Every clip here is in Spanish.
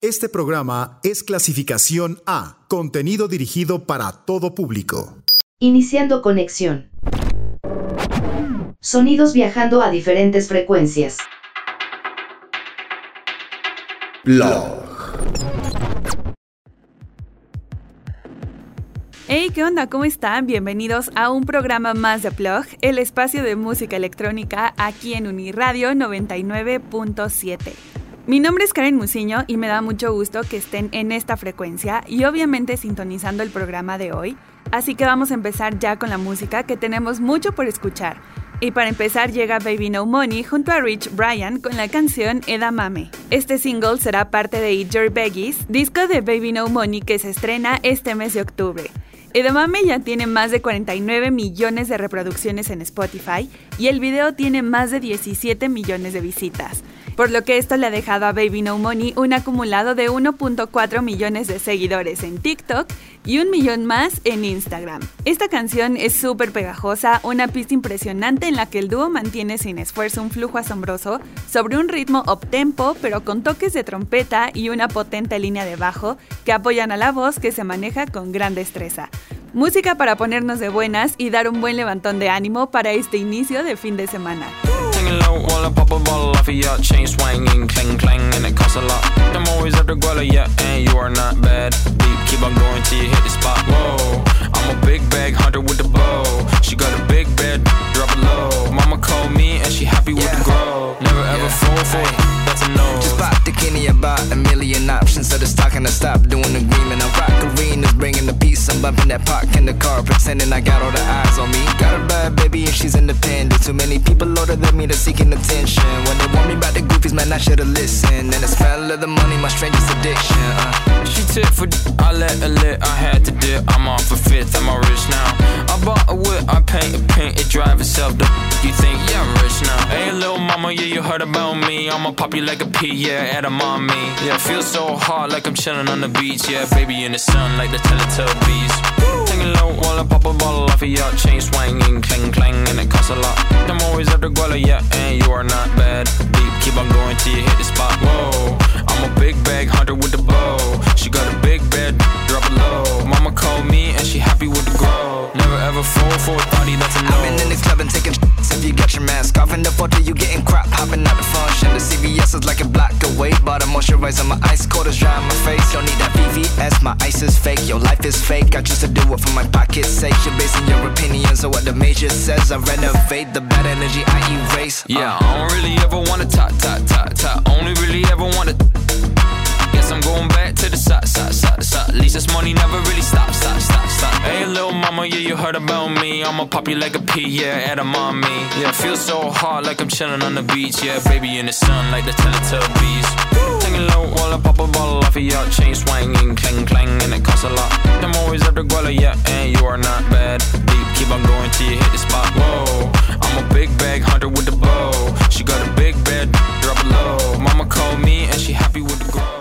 Este programa es clasificación A, contenido dirigido para todo público. Iniciando conexión. Sonidos viajando a diferentes frecuencias. Blog. Hey, ¿qué onda? ¿Cómo están? Bienvenidos a un programa más de Plug, el espacio de música electrónica aquí en Uniradio 99.7. Mi nombre es Karen Musiño y me da mucho gusto que estén en esta frecuencia y obviamente sintonizando el programa de hoy. Así que vamos a empezar ya con la música que tenemos mucho por escuchar. Y para empezar llega Baby No Money junto a Rich Bryan con la canción Edamame. Este single será parte de Eat Your Beggies, disco de Baby No Money que se estrena este mes de octubre. Edamame ya tiene más de 49 millones de reproducciones en Spotify y el video tiene más de 17 millones de visitas por lo que esto le ha dejado a Baby No Money un acumulado de 1.4 millones de seguidores en TikTok y un millón más en Instagram. Esta canción es súper pegajosa, una pista impresionante en la que el dúo mantiene sin esfuerzo un flujo asombroso sobre un ritmo up-tempo, pero con toques de trompeta y una potente línea de bajo que apoyan a la voz que se maneja con gran destreza. Música para ponernos de buenas y dar un buen levantón de ánimo para este inicio de fin de semana. Singing low while I pop a bottle off of your chain swinging, clang clang, and it costs a lot. I'm always the guala, yeah, and you are not bad. Deep, keep on going till you hit the spot. Whoa, I'm a big bag hunter with the bow. She got a big bed, drop it low. Mama called me and she happy with the grow. Never ever yeah. fall for it, that's a no. Just pop the Kenny about a million options. So the stock and I stop doing the agreement. I rock arenas, bringing the peace. I'm bumping that park in the car, pretending I got all the eyes on me. Got a bad baby she's independent. Too many people older than me that's seeking attention. When they want me about the goofies, man, I should've listened. And the smell of the money, my strangest addiction. Uh. She tip for I let her lit, I had to dip. I'm off a fifth, I'm all rich now. I bought a whip, I paint a paint, it drive itself. The you think, yeah, I'm rich now. Hey, little mama, yeah, you heard about me. I'ma pop you like a pea, yeah, at a mommy. Yeah, feel so hot like I'm chilling on the beach. Yeah, baby in the sun like the Teletubbies. Singing low while I pop a bottle off of your chain swinging, clang clang, and it costs a lot. I'm always at the guala, yeah, and you are not bad. Deep, keep on going till you hit the spot. Whoa, I'm a big bag hunter with the bow. She got a big bed, drop it low. Mama called me and she happy with the grow. Never ever fall for a thotty, that's a no. I've been in the club and taking if you got your mask off. In the photo, you getting crap, hopping out the function. The CVS is like a block away. Bought a moisturizer, my ice cold is dry on my face. Don't need that VVS, my ice is fake. Your life is fake. I choose to do it for my pocket's sake. You're basing your opinions on what the major says. I renovate the bad energy I erase. Yeah, uh. I don't really ever wanna talk, talk, talk, talk. Only really ever wanna. Guess I'm going back to the side, side, side, side. At least this money never really stops, stop, stop, stop. Hey, little mama, yeah, you heard about me. I'ma pop you like a pea, yeah, at a mommy. Yeah, feel so hot like I'm chilling on the beach. Yeah, baby in the sun like the Teletubbies. Singing low while I pop a bottle off of your chain swinging, clang clang, and it costs a lot. I'm always at the guala, yeah, and you are not bad. Deep, keep on going till you hit the spot. Whoa, I'm a big bag hunter with the bow. She got a big bed, drop it low. Mama called me and she happy with the grow.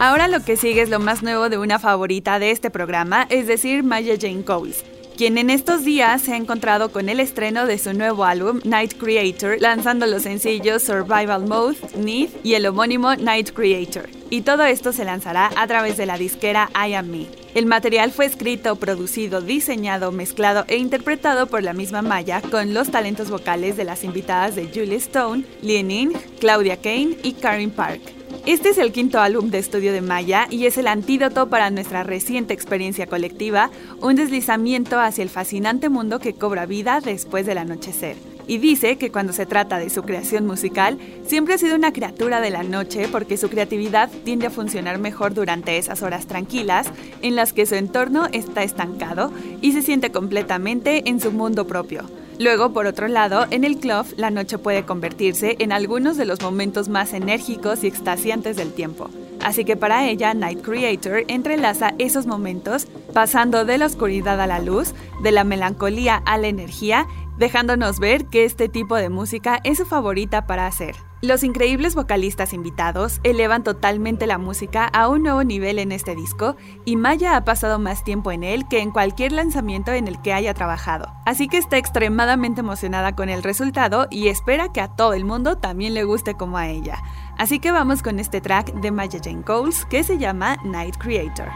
Ahora lo que sigue es lo más nuevo de una favorita de este programa, es decir, Maya Jane Coles, quien en estos días se ha encontrado con el estreno de su nuevo álbum Night Creator, lanzando los sencillos Survival Mode, Need y el homónimo Night Creator. Y todo esto se lanzará a través de la disquera I Am Me. El material fue escrito, producido, diseñado, mezclado e interpretado por la misma Maya con los talentos vocales de las invitadas de Julie Stone, Ning, Claudia Kane y Karen Park. Este es el quinto álbum de estudio de Maya y es el antídoto para nuestra reciente experiencia colectiva, un deslizamiento hacia el fascinante mundo que cobra vida después del anochecer. Y dice que cuando se trata de su creación musical, siempre ha sido una criatura de la noche porque su creatividad tiende a funcionar mejor durante esas horas tranquilas en las que su entorno está estancado y se siente completamente en su mundo propio. Luego, por otro lado, en el club, la noche puede convertirse en algunos de los momentos más enérgicos y extasiantes del tiempo. Así que para ella, Night Creator entrelaza esos momentos pasando de la oscuridad a la luz, de la melancolía a la energía, dejándonos ver que este tipo de música es su favorita para hacer. Los increíbles vocalistas invitados elevan totalmente la música a un nuevo nivel en este disco y Maya ha pasado más tiempo en él que en cualquier lanzamiento en el que haya trabajado. Así que está extremadamente emocionada con el resultado y espera que a todo el mundo también le guste como a ella. Así que vamos con este track de Maya Jane Coles que se llama Night Creator.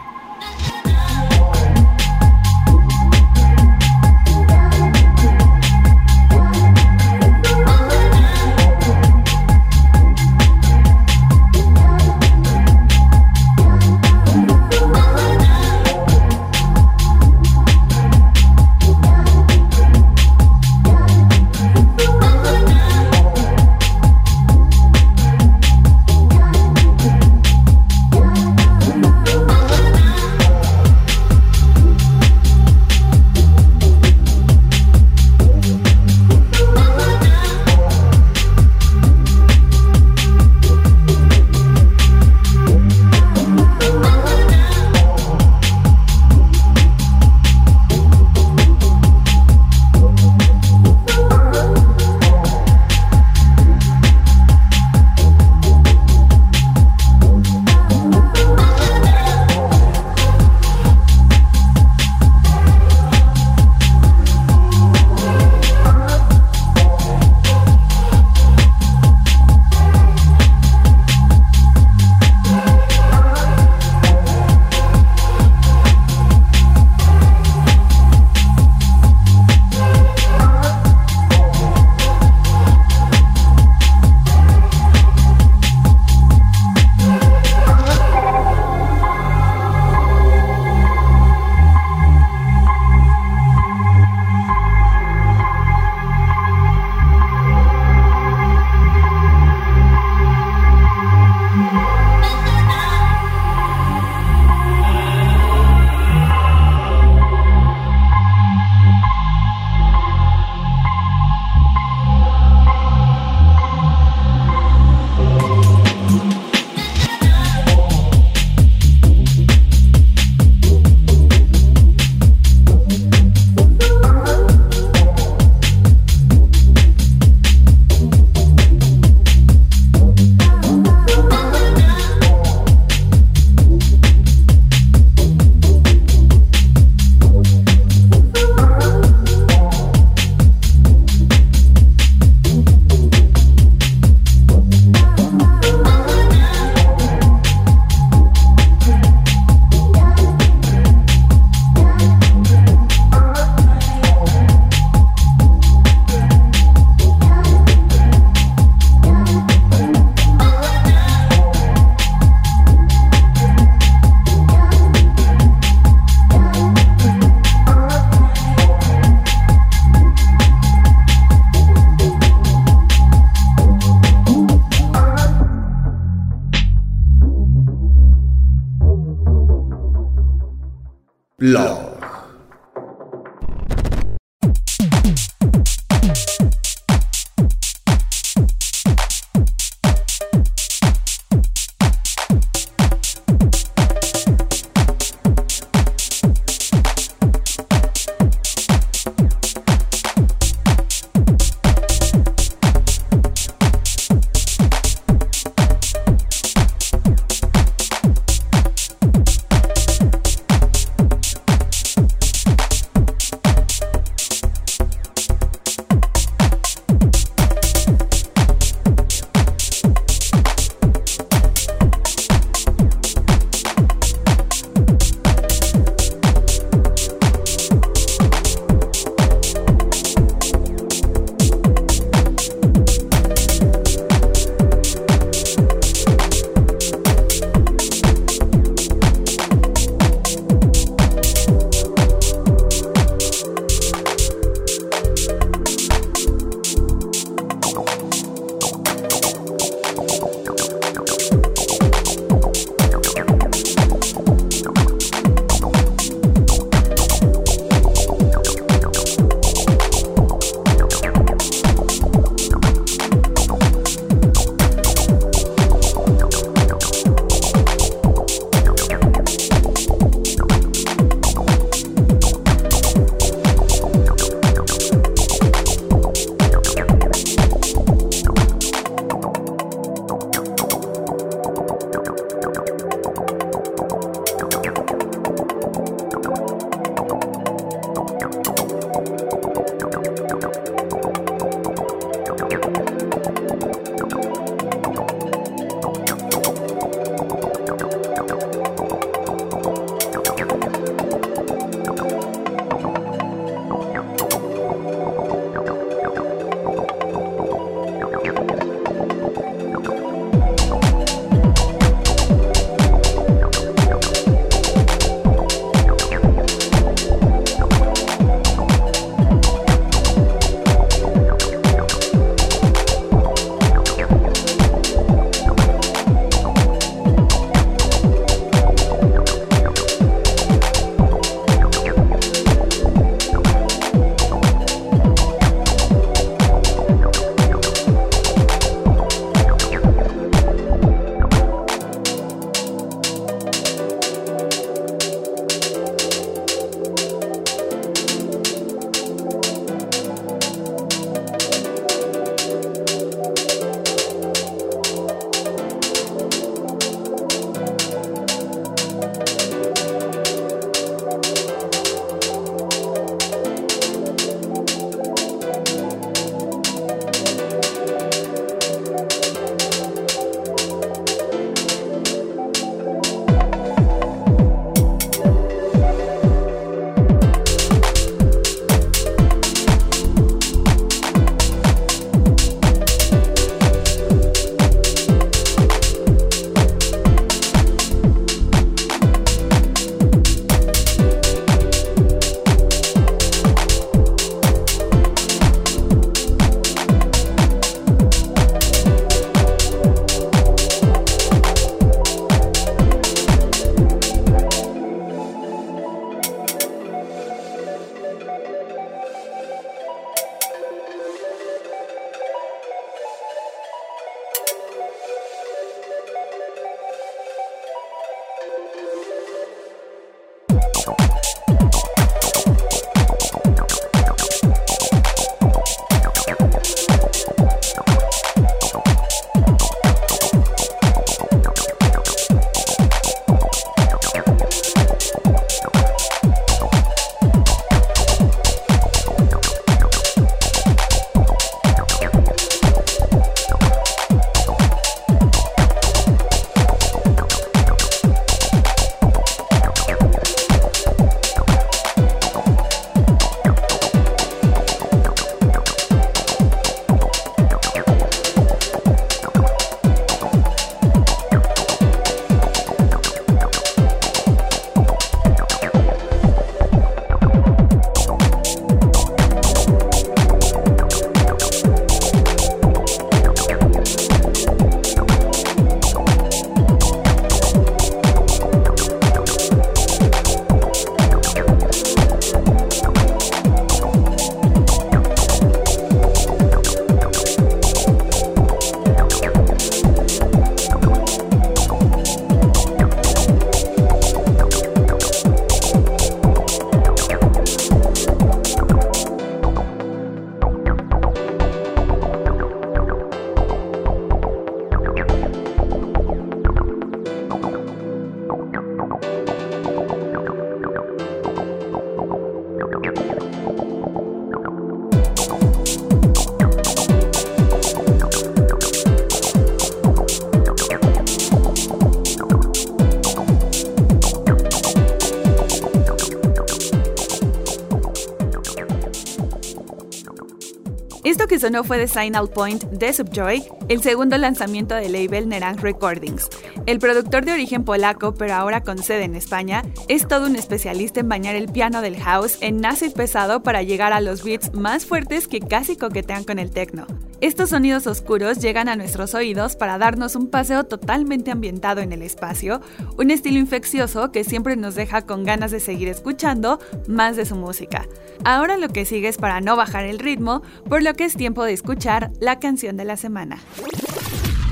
Sonó fue The Signal Point de Subjoy, el segundo lanzamiento del label Nerang Recordings. El productor de origen polaco, pero ahora con sede en España, es todo un especialista en bañar el piano del house en acid pesado para llegar a los beats más fuertes que casi coquetean con el techno. Estos sonidos oscuros llegan a nuestros oídos para darnos un paseo totalmente ambientado en el espacio, un estilo infeccioso que siempre nos deja con ganas de seguir escuchando más de su música. Ahora lo que sigue es para no bajar el ritmo, por lo que es tiempo de escuchar la canción de la semana.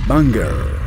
Banger.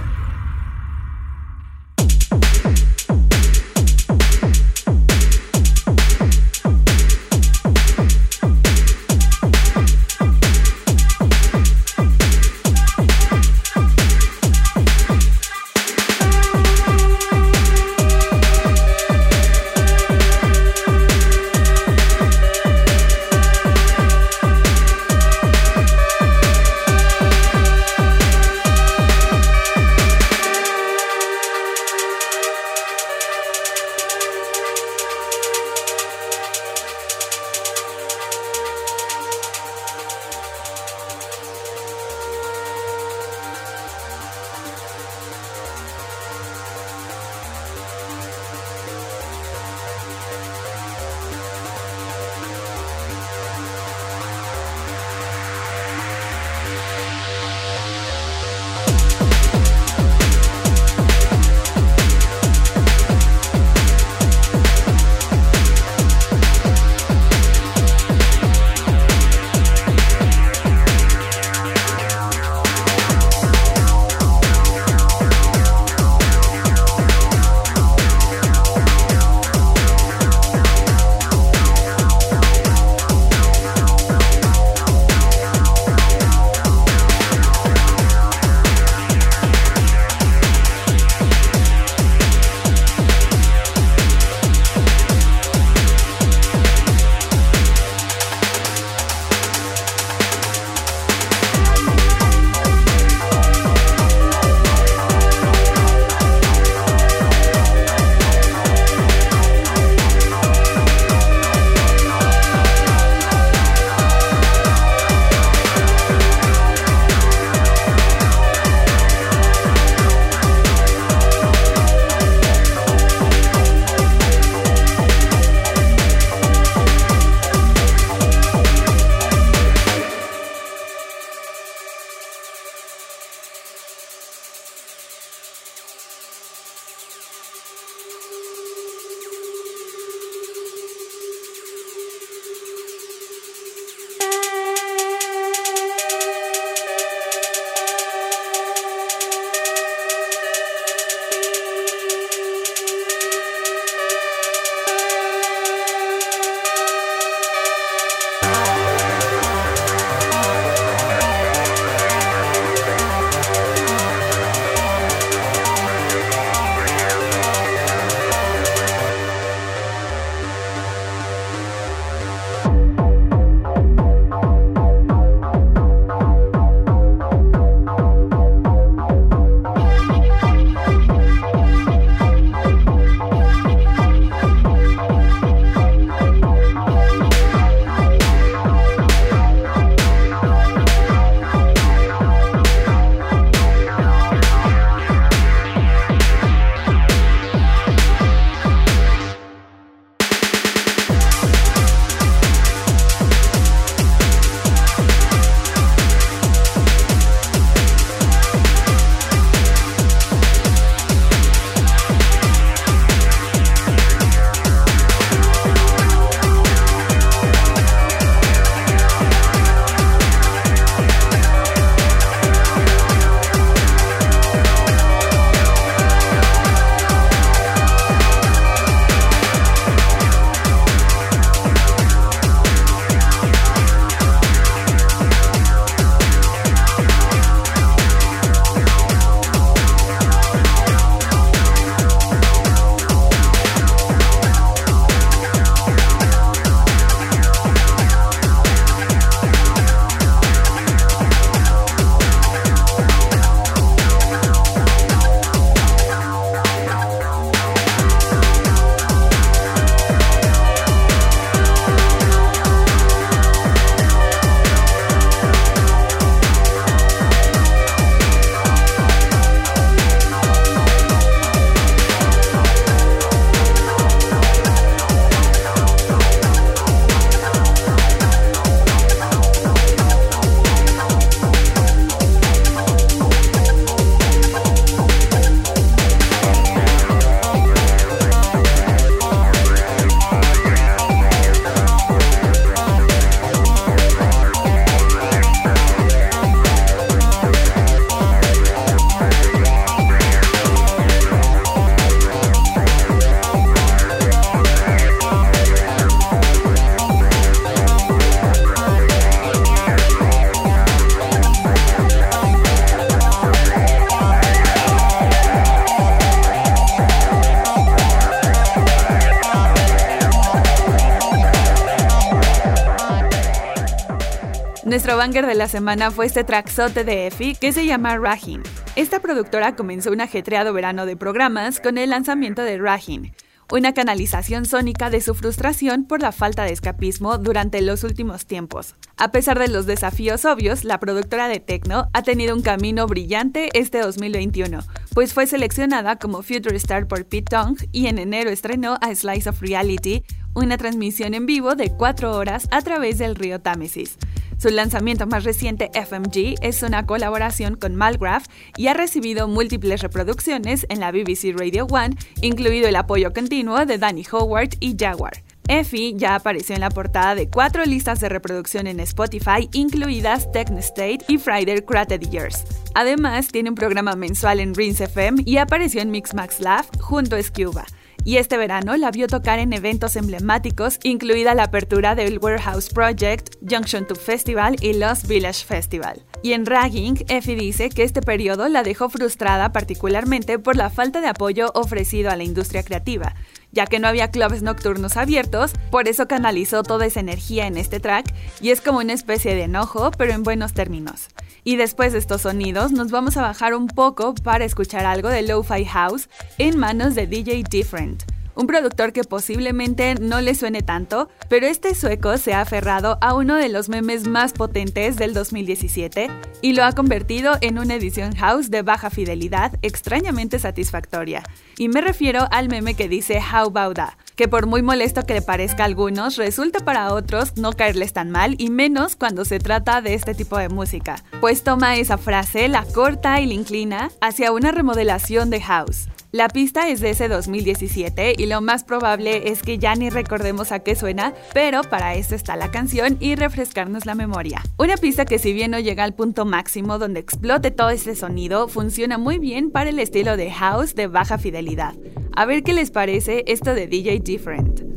Banger de la semana fue este trackzote de Effie que se llama Rahin. Esta productora comenzó un ajetreado verano de programas con el lanzamiento de Rahin, una canalización sónica de su frustración por la falta de escapismo durante los últimos tiempos. A pesar de los desafíos obvios, la productora de techno ha tenido un camino brillante este 2021, pues fue seleccionada como Future Star por Pete Tong y en enero estrenó a Slice of Reality, una transmisión en vivo de cuatro horas a través del río Támesis. Su lanzamiento más reciente, FMG, es una colaboración con Malgraph y ha recibido múltiples reproducciones en la BBC Radio 1, incluido el apoyo continuo de Danny Howard y Jaguar. Effie ya apareció en la portada de cuatro listas de reproducción en Spotify, incluidas Techno State y Friday Created Years. Además, tiene un programa mensual en Rinse FM y apareció en Mix Max Laugh junto a Scuba y este verano la vio tocar en eventos emblemáticos, incluida la apertura del Warehouse Project, Junction 2 Festival y Lost Village Festival. Y en Ragging, Effie dice que este periodo la dejó frustrada particularmente por la falta de apoyo ofrecido a la industria creativa, ya que no había clubes nocturnos abiertos, por eso canalizó toda esa energía en este track y es como una especie de enojo, pero en buenos términos. Y después de estos sonidos, nos vamos a bajar un poco para escuchar algo de Lo-Fi House en manos de DJ Different un productor que posiblemente no le suene tanto, pero este sueco se ha aferrado a uno de los memes más potentes del 2017 y lo ha convertido en una edición house de baja fidelidad extrañamente satisfactoria. Y me refiero al meme que dice How about that, que por muy molesto que le parezca a algunos, resulta para otros no caerles tan mal y menos cuando se trata de este tipo de música. Pues toma esa frase, la corta y la inclina hacia una remodelación de house. La pista es de ese 2017 y lo más probable es que ya ni recordemos a qué suena, pero para eso está la canción y refrescarnos la memoria. Una pista que si bien no llega al punto máximo donde explote todo ese sonido, funciona muy bien para el estilo de house de baja fidelidad. A ver qué les parece esto de DJ Different.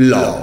Blog.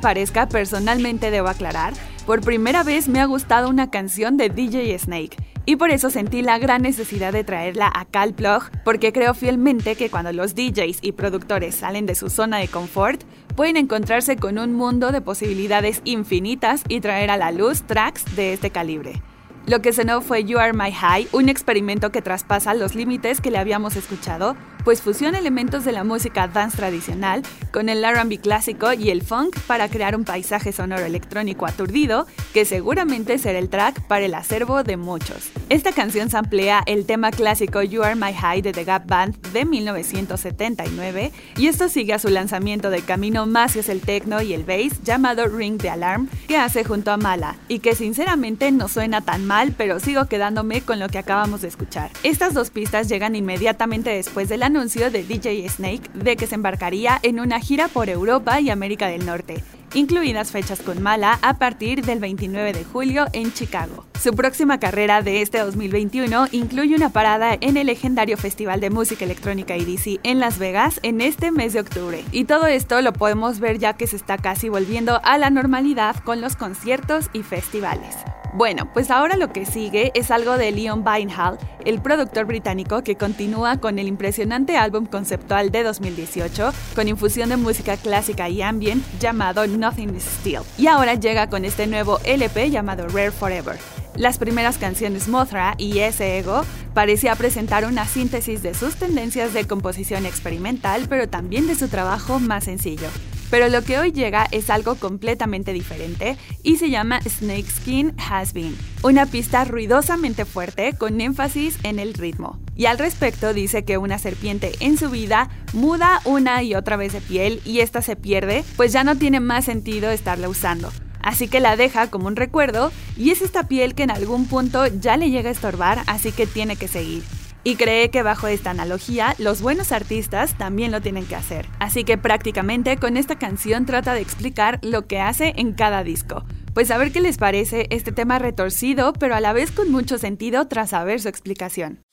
Parezca, personalmente debo aclarar, por primera vez me ha gustado una canción de DJ Snake. Y por eso sentí la gran necesidad de traerla a Cal Plug, porque creo fielmente que cuando los DJs y productores salen de su zona de confort, pueden encontrarse con un mundo de posibilidades infinitas y traer a la luz tracks de este calibre. Lo que sonó fue You Are My High, un experimento que traspasa los límites que le habíamos escuchado pues fusiona elementos de la música dance tradicional con el RB clásico y el funk para crear un paisaje sonoro electrónico aturdido que seguramente será el track para el acervo de muchos. Esta canción samplea el tema clásico You Are My High de The Gap Band de 1979 y esto sigue a su lanzamiento de camino más hacia el techno y el bass llamado Ring the Alarm que hace junto a Mala y que sinceramente no suena tan mal pero sigo quedándome con lo que acabamos de escuchar. Estas dos pistas llegan inmediatamente después de la anuncio de DJ Snake de que se embarcaría en una gira por Europa y América del Norte, incluidas fechas con Mala a partir del 29 de julio en Chicago. Su próxima carrera de este 2021 incluye una parada en el legendario Festival de Música Electrónica EDC en Las Vegas en este mes de octubre. Y todo esto lo podemos ver ya que se está casi volviendo a la normalidad con los conciertos y festivales. Bueno, pues ahora lo que sigue es algo de Leon Beinhall, el productor británico que continúa con el impresionante álbum conceptual de 2018 con infusión de música clásica y ambient llamado Nothing is Still. Y ahora llega con este nuevo LP llamado Rare Forever. Las primeras canciones Mothra y ese ego parecía presentar una síntesis de sus tendencias de composición experimental, pero también de su trabajo más sencillo. Pero lo que hoy llega es algo completamente diferente y se llama Snakeskin Has Been, una pista ruidosamente fuerte con énfasis en el ritmo. Y al respecto dice que una serpiente en su vida muda una y otra vez de piel y esta se pierde, pues ya no tiene más sentido estarla usando. Así que la deja como un recuerdo y es esta piel que en algún punto ya le llega a estorbar, así que tiene que seguir. Y cree que bajo esta analogía, los buenos artistas también lo tienen que hacer. Así que prácticamente con esta canción trata de explicar lo que hace en cada disco. Pues a ver qué les parece este tema retorcido, pero a la vez con mucho sentido tras saber su explicación.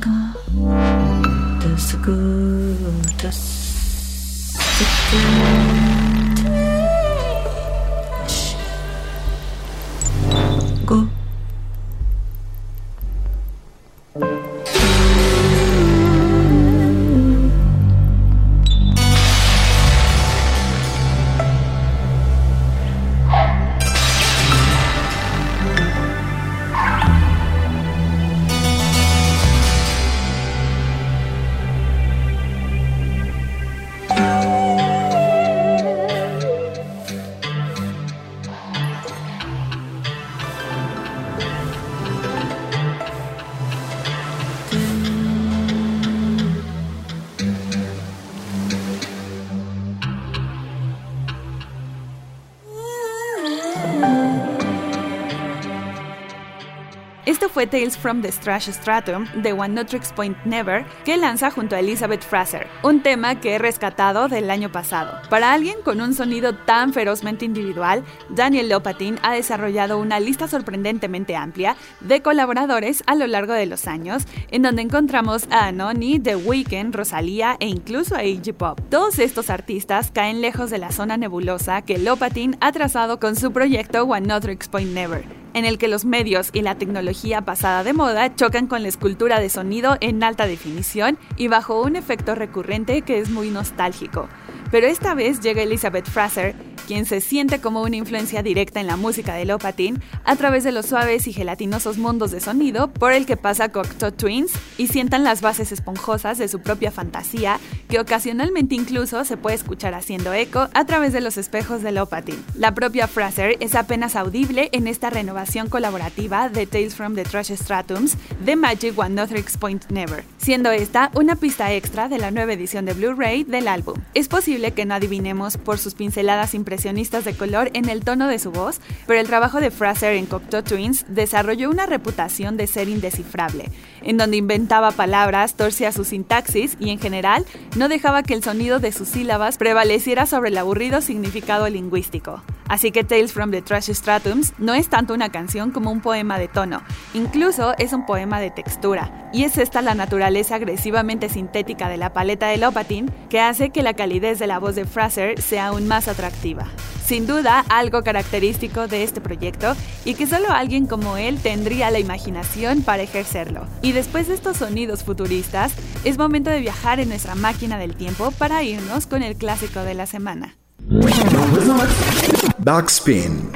Das Gute, das good? Tales from the Strash Stratum de One Notrix Point Never, que lanza junto a Elizabeth Fraser, un tema que he rescatado del año pasado. Para alguien con un sonido tan ferozmente individual, Daniel Lopatin ha desarrollado una lista sorprendentemente amplia de colaboradores a lo largo de los años, en donde encontramos a Anoni, The Weeknd, Rosalía e incluso a Iggy Pop. Todos estos artistas caen lejos de la zona nebulosa que Lopatin ha trazado con su proyecto One Notrix Point Never, en el que los medios y la tecnología de moda chocan con la escultura de sonido en alta definición y bajo un efecto recurrente que es muy nostálgico. Pero esta vez llega Elizabeth Fraser, quien se siente como una influencia directa en la música de Lopatin a través de los suaves y gelatinosos mundos de sonido por el que pasa Cocteau Twins y sientan las bases esponjosas de su propia fantasía que ocasionalmente incluso se puede escuchar haciendo eco a través de los espejos de Lopatin. La propia Fraser es apenas audible en esta renovación colaborativa de Tales from the Trash Stratums de Magic One Point Never, siendo esta una pista extra de la nueva edición de Blu-ray del álbum. Es posible que no adivinemos por sus pinceladas impresionistas de color en el tono de su voz, pero el trabajo de Fraser en Cocteau Twins desarrolló una reputación de ser indescifrable, en donde inventaba palabras, torcía su sintaxis y en general no dejaba que el sonido de sus sílabas prevaleciera sobre el aburrido significado lingüístico. Así que Tales from the Trash Stratums no es tanto una canción como un poema de tono, incluso es un poema de textura. Y es esta la naturaleza agresivamente sintética de la paleta de Lopatin que hace que la calidez de la voz de Fraser sea aún más atractiva. Sin duda, algo característico de este proyecto y que solo alguien como él tendría la imaginación para ejercerlo. Y después de estos sonidos futuristas, es momento de viajar en nuestra máquina del tiempo para irnos con el clásico de la semana. Backspin.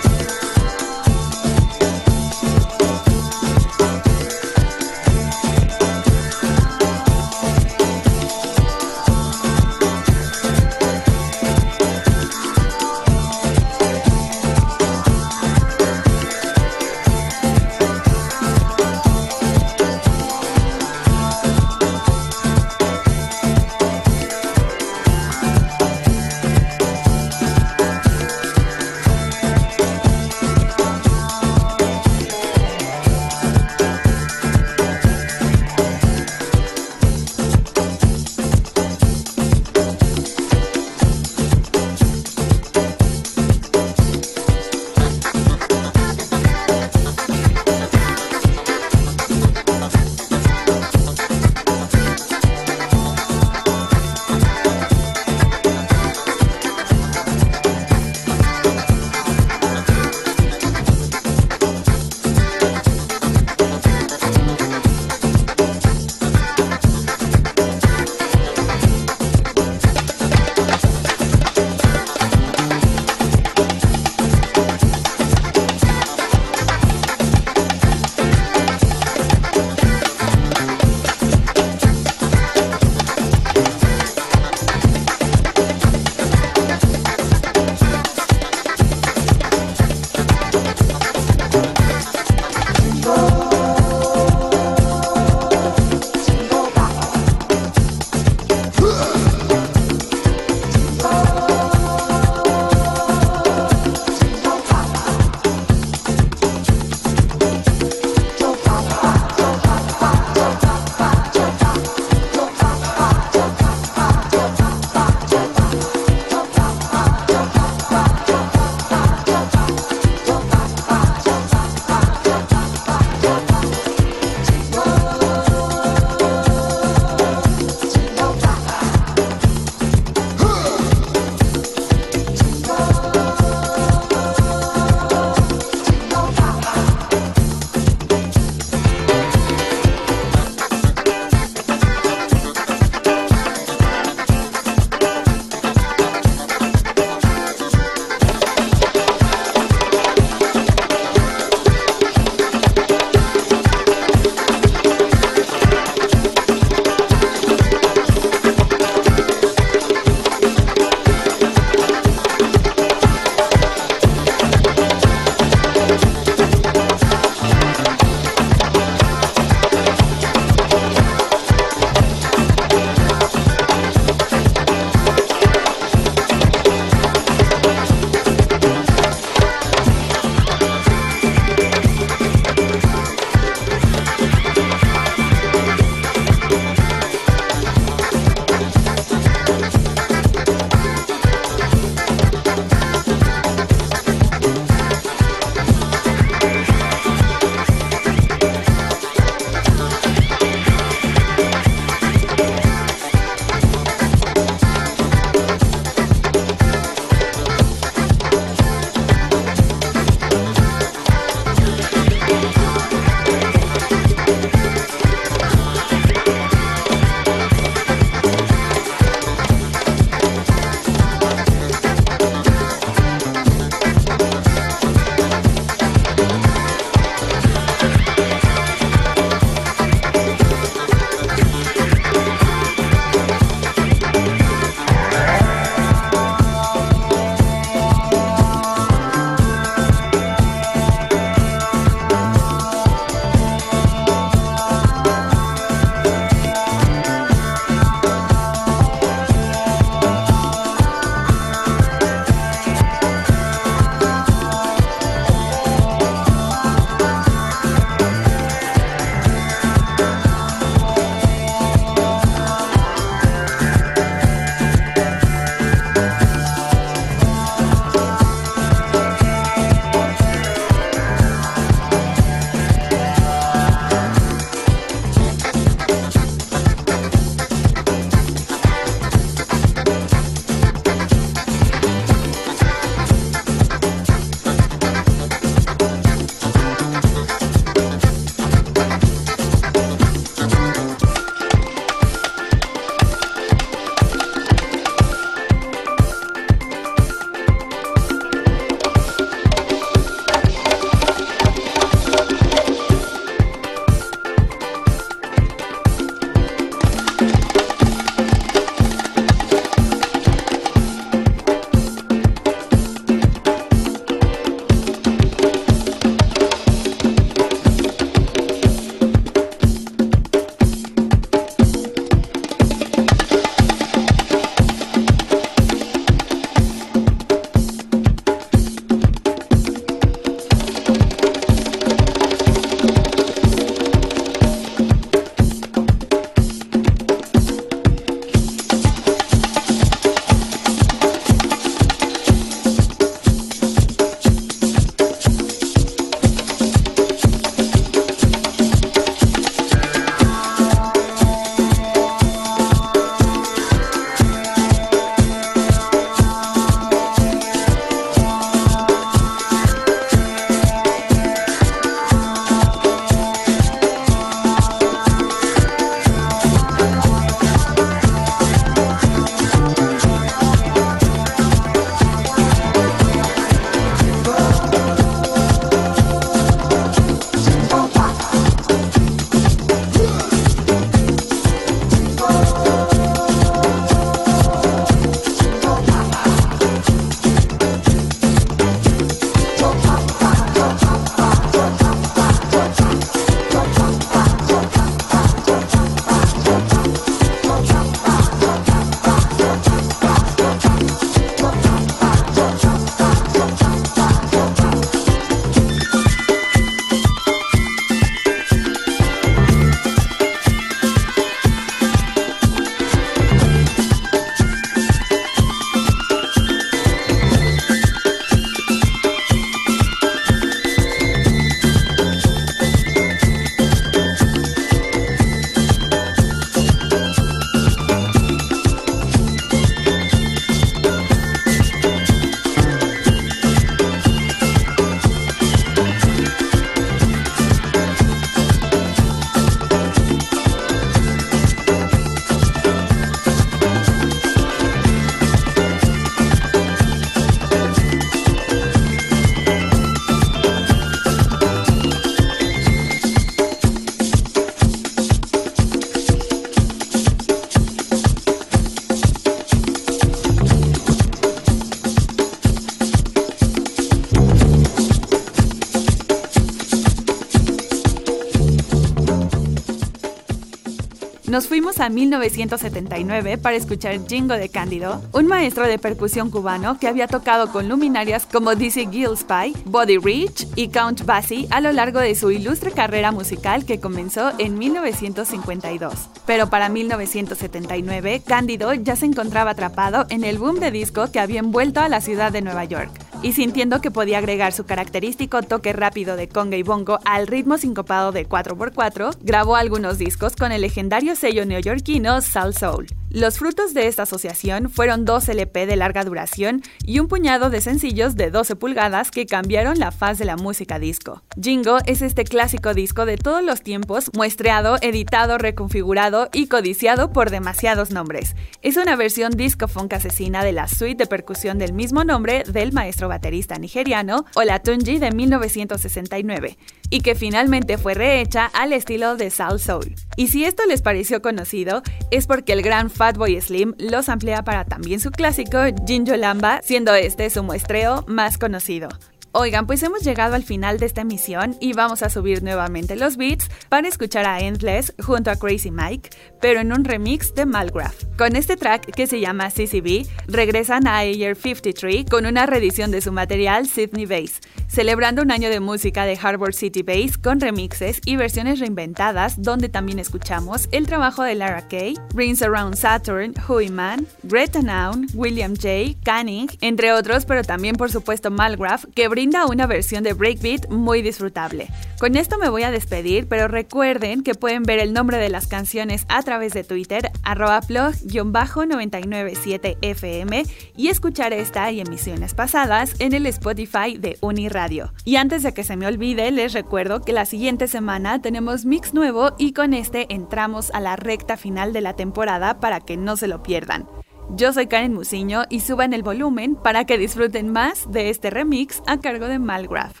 A 1979 para escuchar Jingo de Cándido, un maestro de percusión cubano que había tocado con luminarias como Dizzy Gillespie, Body Rich y Count Basie a lo largo de su ilustre carrera musical que comenzó en 1952. Pero para 1979, Cándido ya se encontraba atrapado en el boom de disco que había envuelto a la ciudad de Nueva York y sintiendo que podía agregar su característico toque rápido de conga y bongo al ritmo sincopado de 4x4, grabó algunos discos con el legendario sello neoyorquino Soul Soul. Los frutos de esta asociación fueron dos LP de larga duración y un puñado de sencillos de 12 pulgadas que cambiaron la faz de la música disco. Jingo es este clásico disco de todos los tiempos, muestreado, editado, reconfigurado y codiciado por demasiados nombres. Es una versión disco funk asesina de la suite de percusión del mismo nombre del maestro baterista nigeriano Olatunji de 1969 y que finalmente fue rehecha al estilo de Soul Soul. Y si esto les pareció conocido, es porque el gran Fatboy Slim los amplía para también su clásico Jinjo Lamba, siendo este su muestreo más conocido. Oigan, pues hemos llegado al final de esta emisión y vamos a subir nuevamente los beats para escuchar a Endless junto a Crazy Mike, pero en un remix de Malgraph. Con este track que se llama CCB, regresan a Ayer 53 con una reedición de su material Sydney Bass, celebrando un año de música de Harbor City Bass con remixes y versiones reinventadas donde también escuchamos el trabajo de Lara Kay, Rings Around Saturn, Huey Man, Greta Noun, William J. Canning, entre otros, pero también por supuesto Malgraph, que brinda una versión de breakbeat muy disfrutable. Con esto me voy a despedir, pero recuerden que pueden ver el nombre de las canciones a través de Twitter, arroba plug-997fm y escuchar esta y emisiones pasadas en el Spotify de Uniradio. Y antes de que se me olvide, les recuerdo que la siguiente semana tenemos mix nuevo y con este entramos a la recta final de la temporada para que no se lo pierdan. Yo soy Karen Musiño y suban el volumen para que disfruten más de este remix a cargo de Malgraph.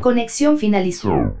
Conexión finalizó.